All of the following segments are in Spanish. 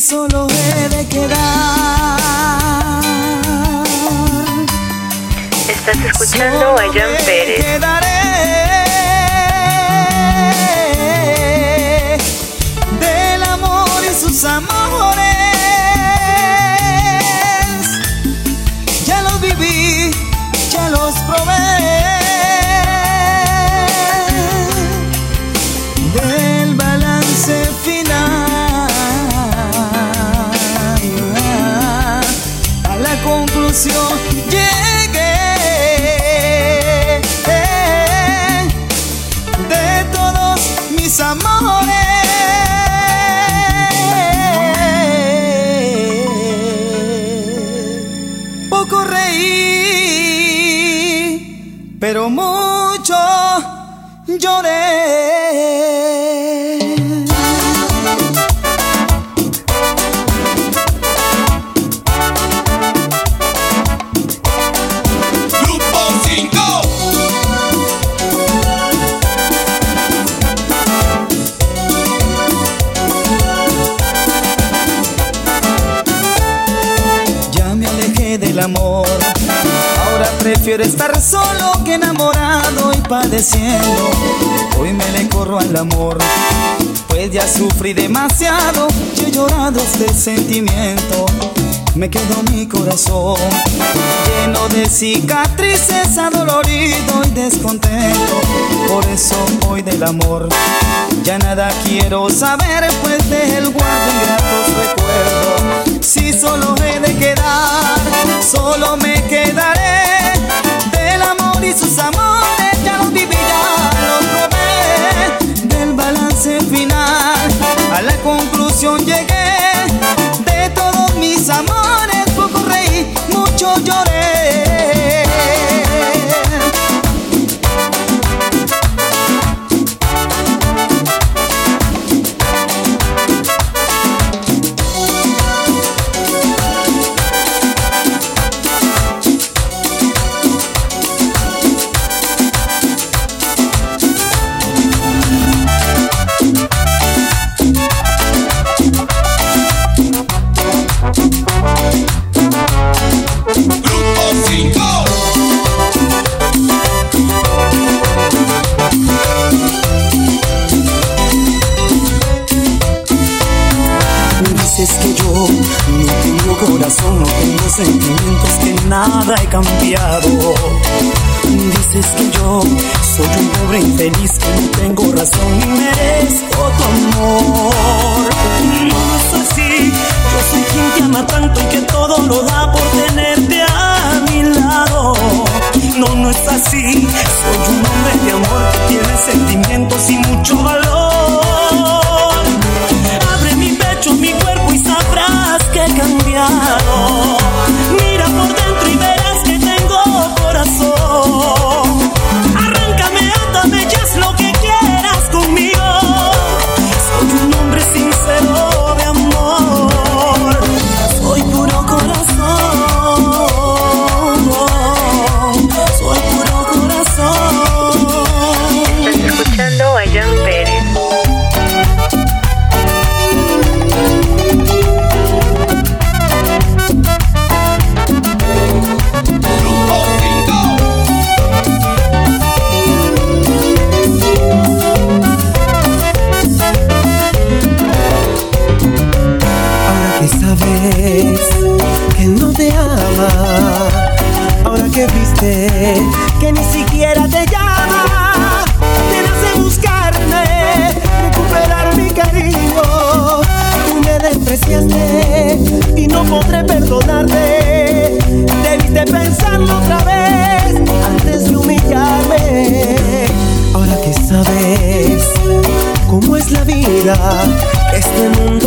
solo he de quedar. Estás escuchando a Jan Pérez. Prefiero estar solo que enamorado y padeciendo. Hoy me le corro al amor. Ya sufrí demasiado y he llorado este sentimiento. Me quedó mi corazón lleno de cicatrices, adolorido y descontento. Por eso hoy del amor ya nada quiero saber, pues de él guardo ingratos recuerdos. Si solo he de quedar, solo me quedaré del amor y sus amores. Ya los la conclusión llegué.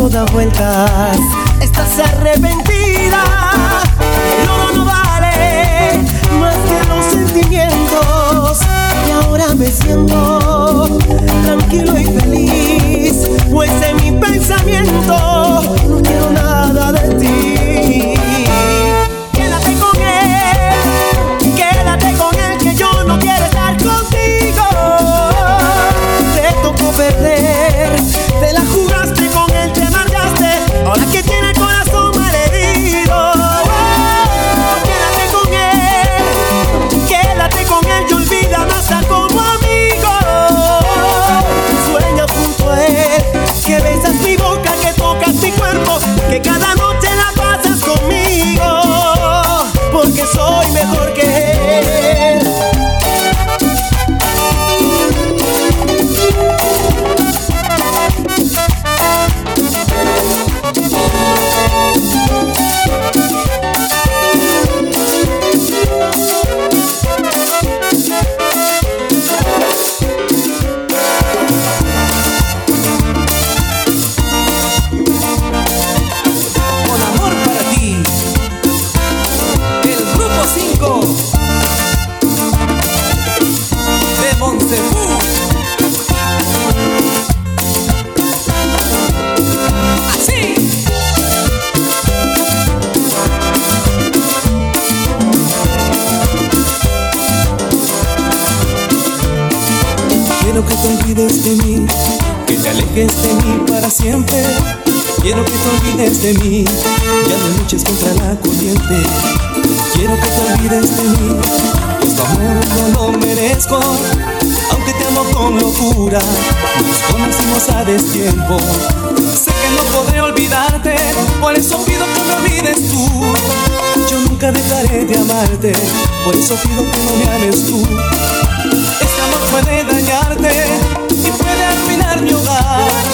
Da vueltas. Estás arrepentida, el oro no vale más que los sentimientos. Y ahora me siento tranquilo y feliz, pues en mi pensamiento no quiero nada de ti. Quédate con él, quédate con él, que yo no quiero estar contigo. Te tocó perder, Quiero que te olvides de mí, pues tu amor no lo merezco. Aunque te amo con locura, nos conocimos a destiempo. Sé que no podré olvidarte, por eso pido que me olvides tú. Yo nunca dejaré de amarte, por eso pido que no me ames tú. Este amor puede dañarte y puede arruinar mi hogar.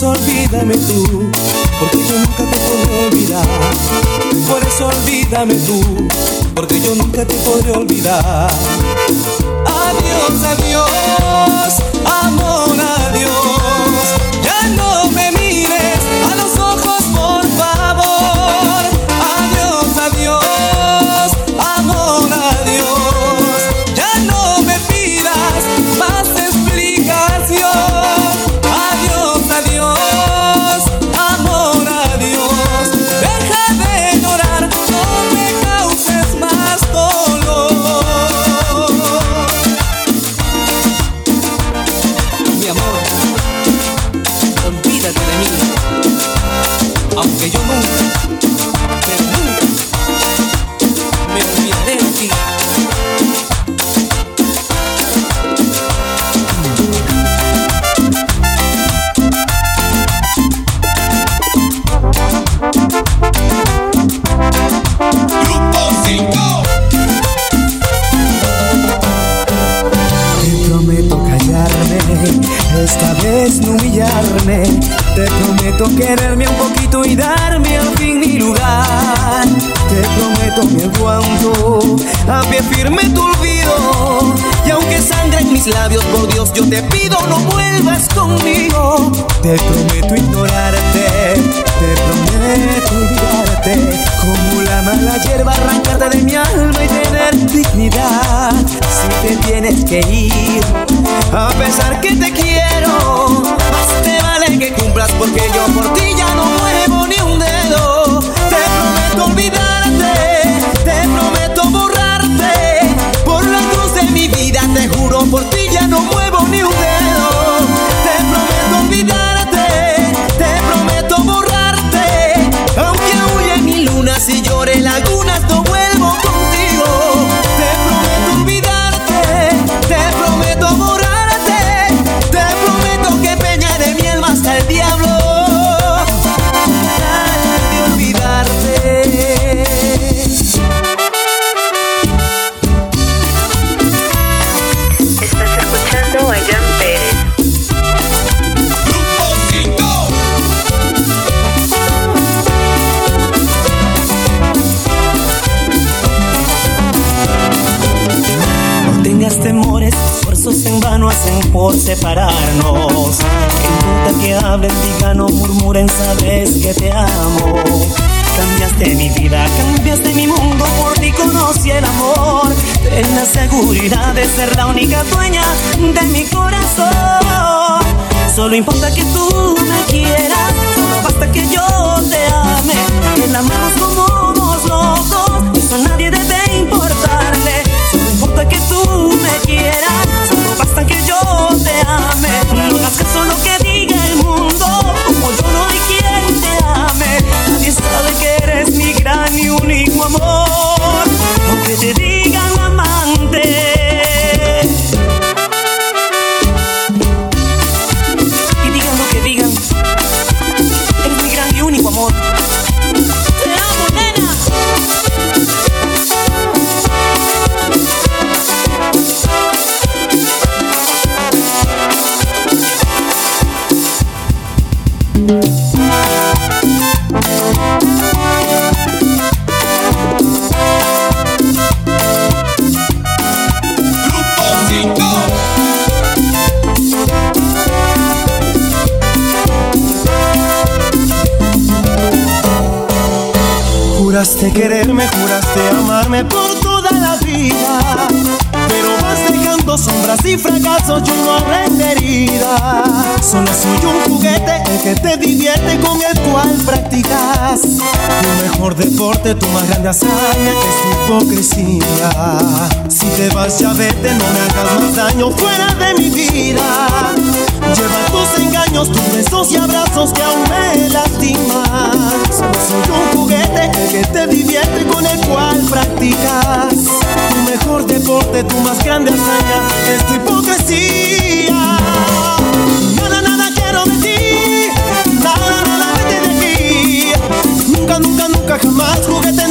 Eso olvídame tú, porque yo nunca te podré olvidar. Por eso olvídame tú, porque yo nunca te podré olvidar. Adiós, adiós, amor, adiós. A pesar que te quiero, más te vale que cumplas porque yo por ti ya no muevo ni un dedo. Te prometo olvidarte, te prometo borrarte. Por la cruz de mi vida te juro por ti ya no muevo ni un dedo. Te prometo olvidarte, te prometo borrarte. Aunque huye mi luna si llore lagunas no por separarnos. ¿Qué importa que hablen, digan o murmuren, sabes que te amo. Cambiaste mi vida, cambiaste mi mundo, por ti conocí el amor. Ten la seguridad de ser la única dueña de mi corazón. Solo importa que tú me quieras, solo basta que yo te ame. El amarnos como los dos, eso a nadie debe importarle. Solo importa que tú me quieras, basta que yo te ame. No hagas caso lo que diga el mundo, como yo no hay quien te ame. Nadie sabe que eres mi gran y único amor, Juraste quererme, juraste amarme por toda la vida. Pero vas dejando sombras y fracasos, yo no aprendería. Solo soy un juguete, el que te divierte con el cual practicas. Tu mejor deporte, tu más grande hazaña es tu hipocresía. Si te vas ya vete, no me hagas más daño fuera de mi vida. Lleva tus engaños, tus besos y abrazos que aún me lastimas. Soy un juguete que te divierte con el cual practicas. Tu mejor deporte, tu más grande hazaña es tu hipocresía. Nada, nada quiero de ti. Nada, nada vete de aquí. Nunca, nunca, nunca jamás juguete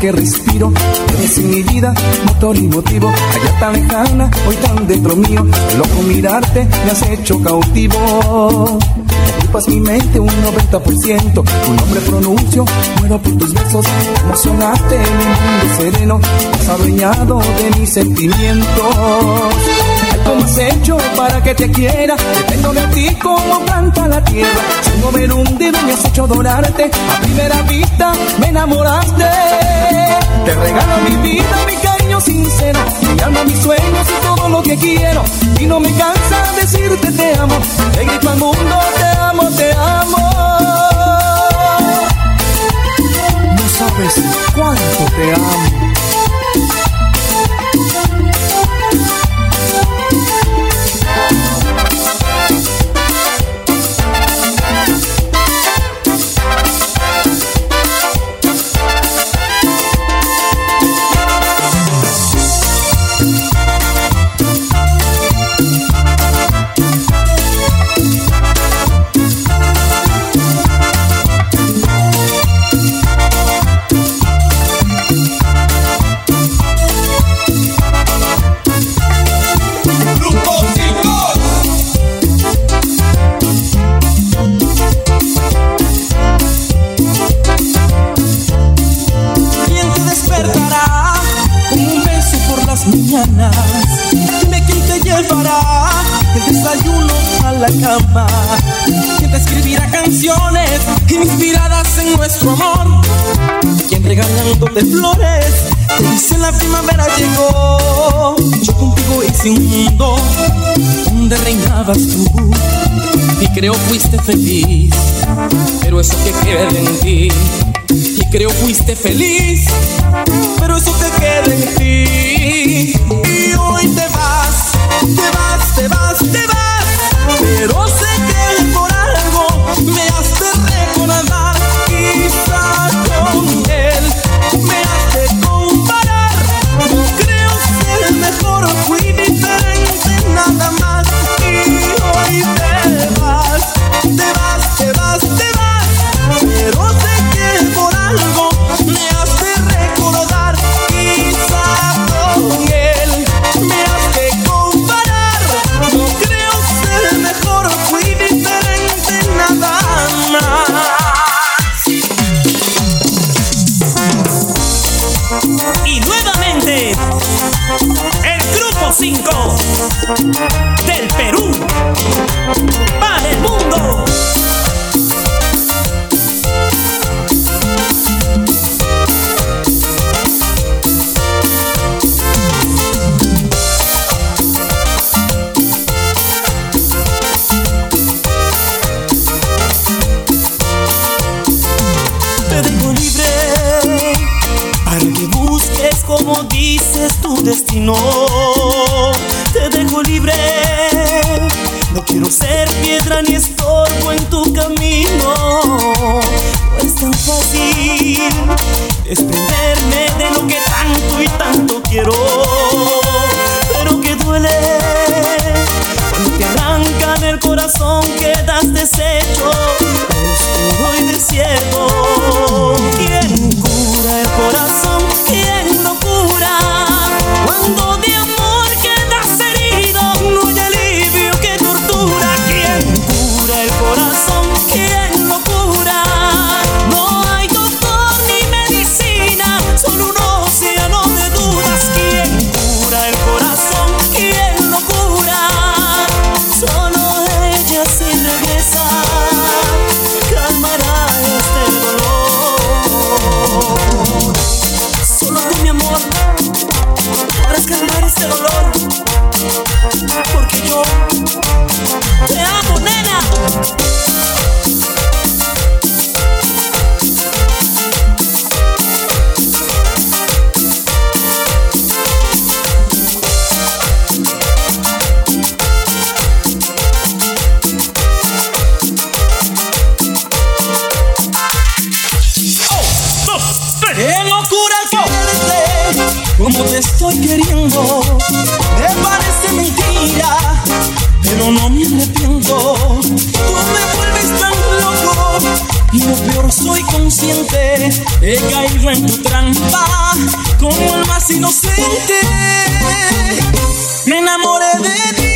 que respiro, eres en mi vida, motor y motivo, allá tan lejana, hoy tan dentro mío, loco mirarte, me has hecho cautivo. Ocupas mi mente un 90%, tu nombre pronuncio, muero por tus besos, emocionaste en mundo sereno, has adueñado de mis sentimientos. ¿Cómo has hecho para que te quiera? Dependo de ti como planta la tierra. Sin mover un dedo me has hecho adorarte. A primera vista me enamoraste. Te regalo mi vida, mi cariño sincero. Mi alma, mis sueños y todo lo que quiero. Y no me cansa decirte te amo. Te grito al mundo, te amo, te amo. No sabes cuánto te amo. Cama. ¿Quién te escribirá canciones inspiradas en nuestro amor? ¿Quién regalándote flores te dice la primavera llegó? Yo contigo hice un mundo donde reinabas tú y creo fuiste feliz, pero eso que queda en ti. Y creo fuiste feliz, pero eso que queda en ti. Y hoy te vas, te vas, te vas, te vas. Pero sé corazón quedas deshecho, oscuro y desierto. He caído en tu trampa como el más inocente. Me enamoré de ti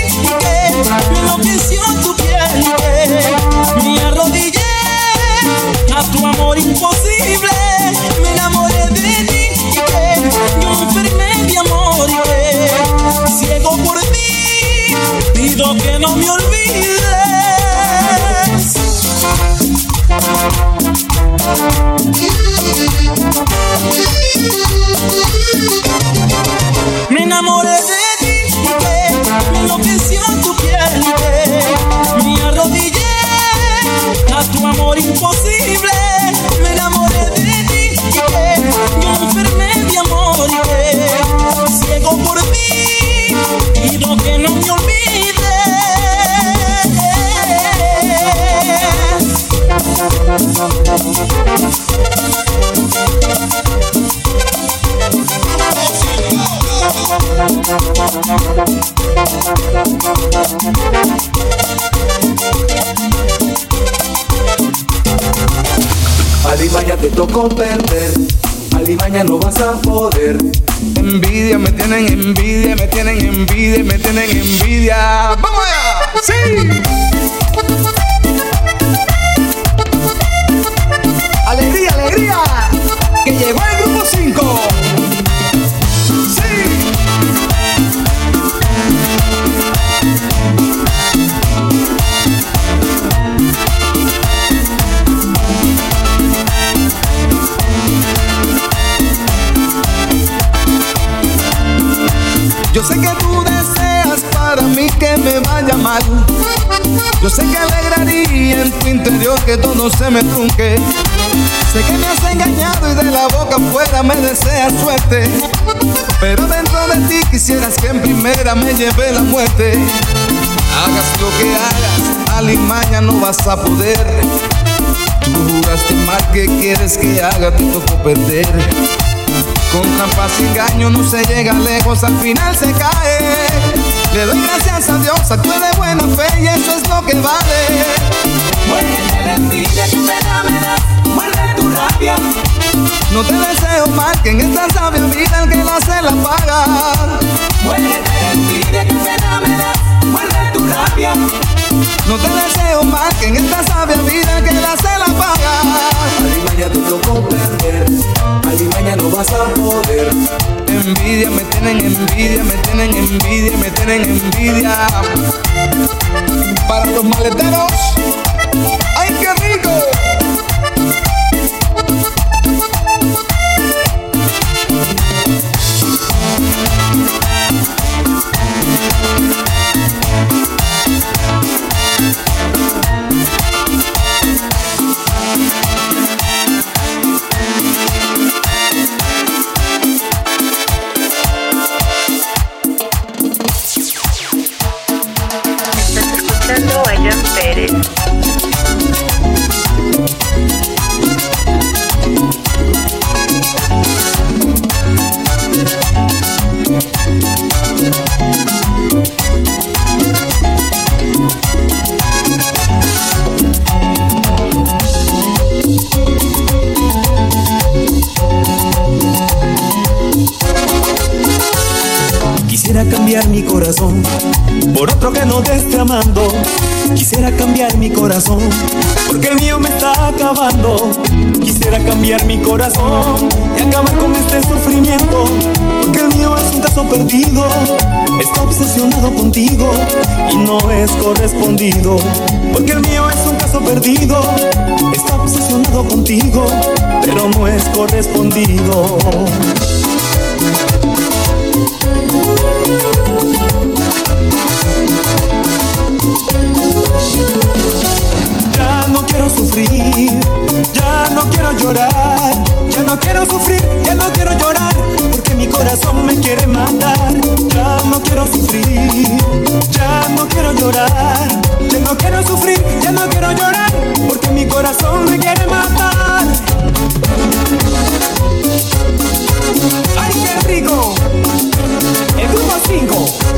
Yo sé que alegraría en tu interior que todo se me trunque. Sé que me has engañado y de la boca afuera me deseas suerte. Pero dentro de ti quisieras que en primera me lleve la muerte. Hagas lo que hagas, alimaña no vas a poder. Tú juraste mal que quieres que haga, te tocó perder. Con trampas y engaño no se llega lejos, al final se cae. Le doy gracias a Dios, actué de buena fe y eso es lo que vale. Muerde la envidia que pena me das, muerde tu rabia. No te deseo mal, que en esta sabia vida el que la hace la paga. Muerde la envidia que pena me das, muerde tu rabia. No te deseo mal, que en esta sabia vida el que la hace la paga. Alimaña te tocó perder, Alimaña no vas a poder. Envidia, me tienen envidia, me tienen envidia, me tienen envidia. Para los maleteros, cambiar mi corazón por otro que no te esté amando. Quisiera cambiar mi corazón porque el mío me está acabando. Quisiera cambiar mi corazón y acabar con este sufrimiento porque el mío es un caso perdido. Está obsesionado contigo y no es correspondido porque el mío es un caso perdido. Está obsesionado contigo pero no es correspondido. Ya no quiero sufrir, ya no quiero llorar, ya no quiero sufrir, ya no quiero llorar, porque mi corazón me quiere matar. Ya no quiero sufrir, ya no quiero llorar, ya no quiero sufrir, ya no quiero llorar, porque mi corazón me quiere matar. ¡Ay, qué rico! El grupo 5.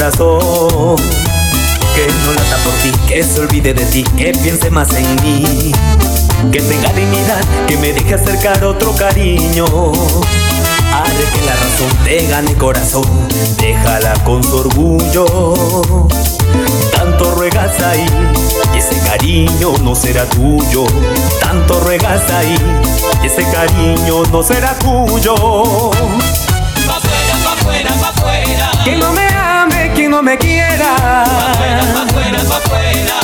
Corazón. Que no lata por ti, que se olvide de ti, que piense más en mí. Que tenga dignidad, que me deje acercar otro cariño. Haré que la razón te gane corazón, déjala con su orgullo. Tanto ruegas ahí, y ese cariño no será tuyo. Tanto ruegas ahí, y ese cariño no será tuyo. Pa' afuera, pa' afuera, pa' afuera. Quien no me no me quiera.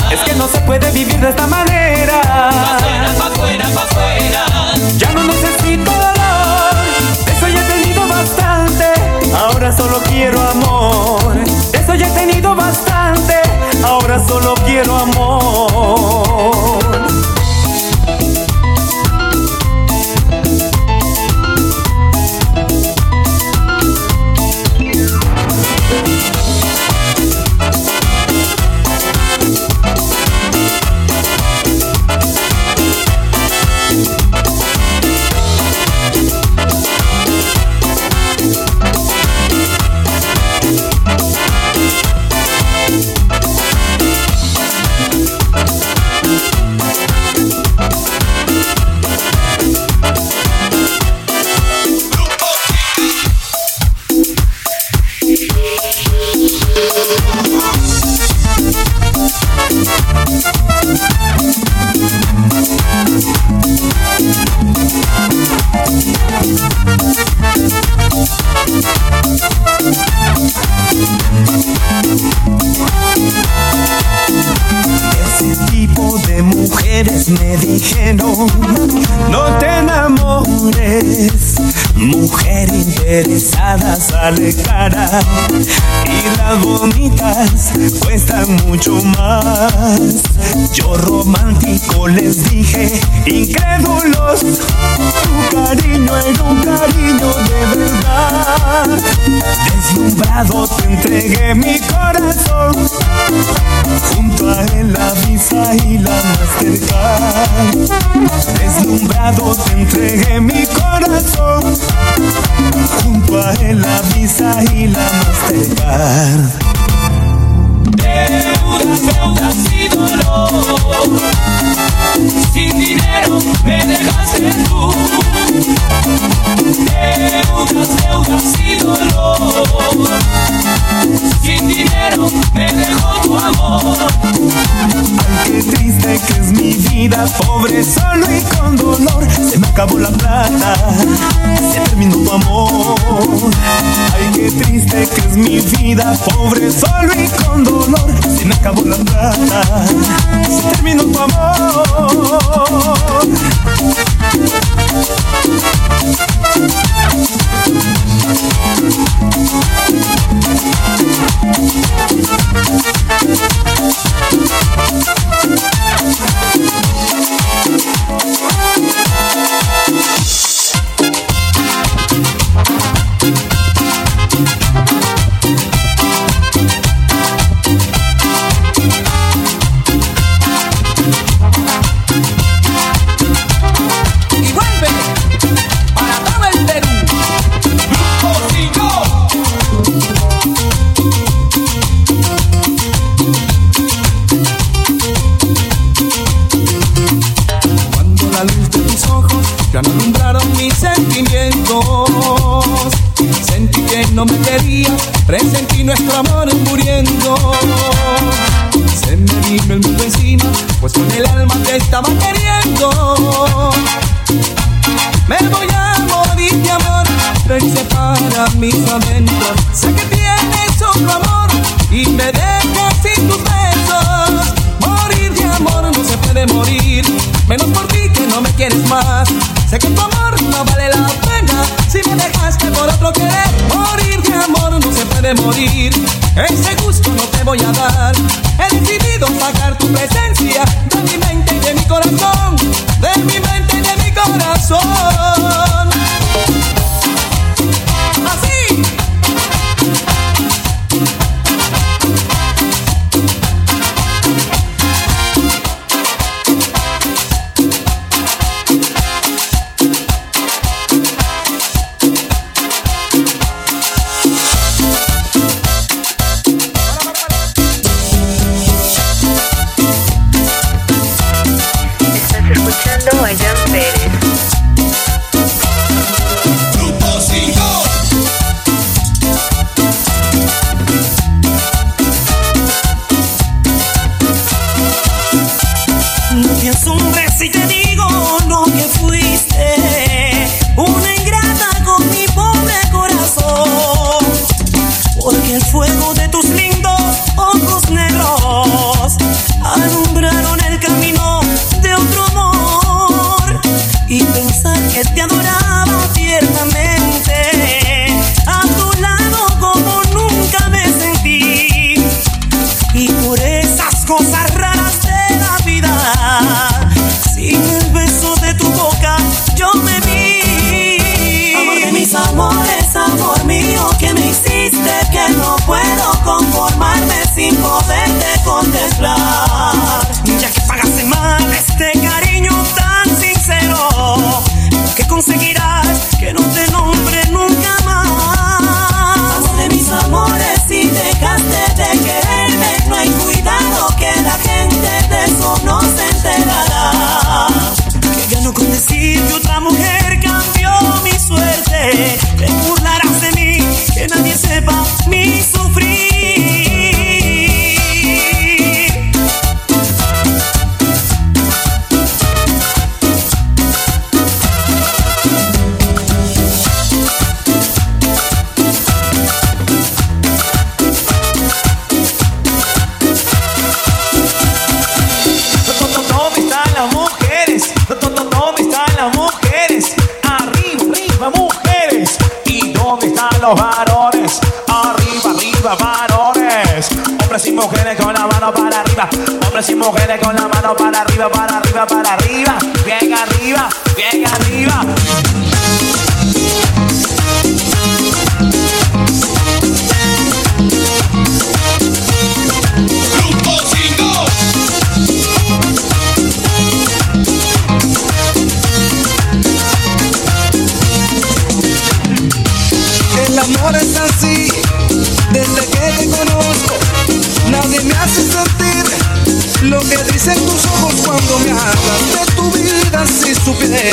Es que no se puede vivir de esta manera. Ya no necesito dolor, eso ya he tenido bastante. Ahora solo quiero amor, eso ya he tenido bastante. Ahora solo quiero amor. Corazón junto a él la visa y la Mastercard. Deslumbrado te entregué mi corazón, junto a él la visa y la Mastercard. Deudas, deudas y dolor. Sin dinero me dejaste tú. Deudas, deudas y dolor. Sin dinero me dejó tu amor. Ay, qué triste que es mi vida, pobre, solo y con dolor. Se me acabó la plata, se terminó tu amor. Ay, qué triste que es mi vida, pobre, solo y con dolor. Se me acabó la plata, se terminó tu amor. Y más. Sé que tu amor no vale la pena si me dejaste por otro querer. Morir de amor no se puede morir, ese gusto no te voy a dar. He decidido sacar tu presencia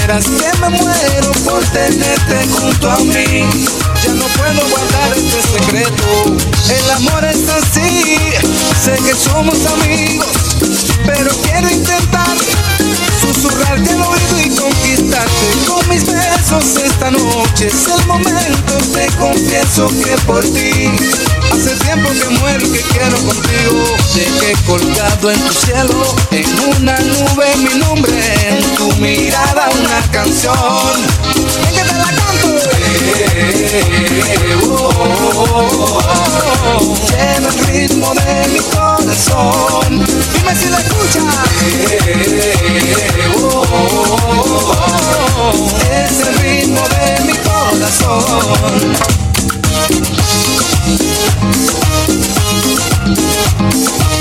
Vieras que me muero por tenerte junto a mí. Ya no puedo guardar este secreto. El amor es así, sé que somos amigos, pero quiero intentar susurrarte al oído y conquistarte con mis besos esta noche. Es el momento, te confieso que por ti Hace tiempo que muero y que quiero contigo. Dejé colgado en tu cielo, en una nube mi nombre, en tu mirada una canción. ¿En que te la canto? Llevo, el ritmo de mi corazón. Dime si la escuchas. Es el ritmo de mi corazón. Thank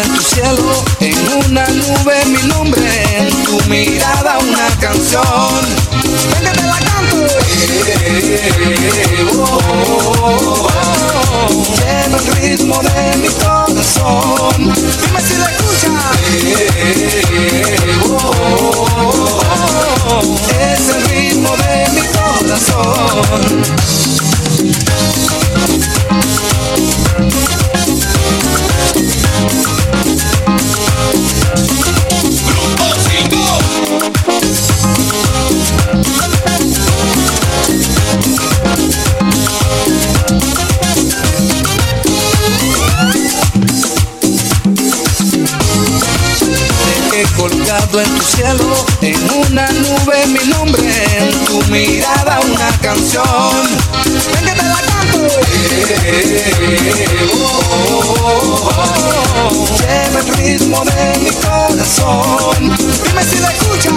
en tu cielo, en una nube mi nombre, en tu mirada una canción. Canción. Ven que te la canto. Lleva el mi corazón. Dime si la escuchas.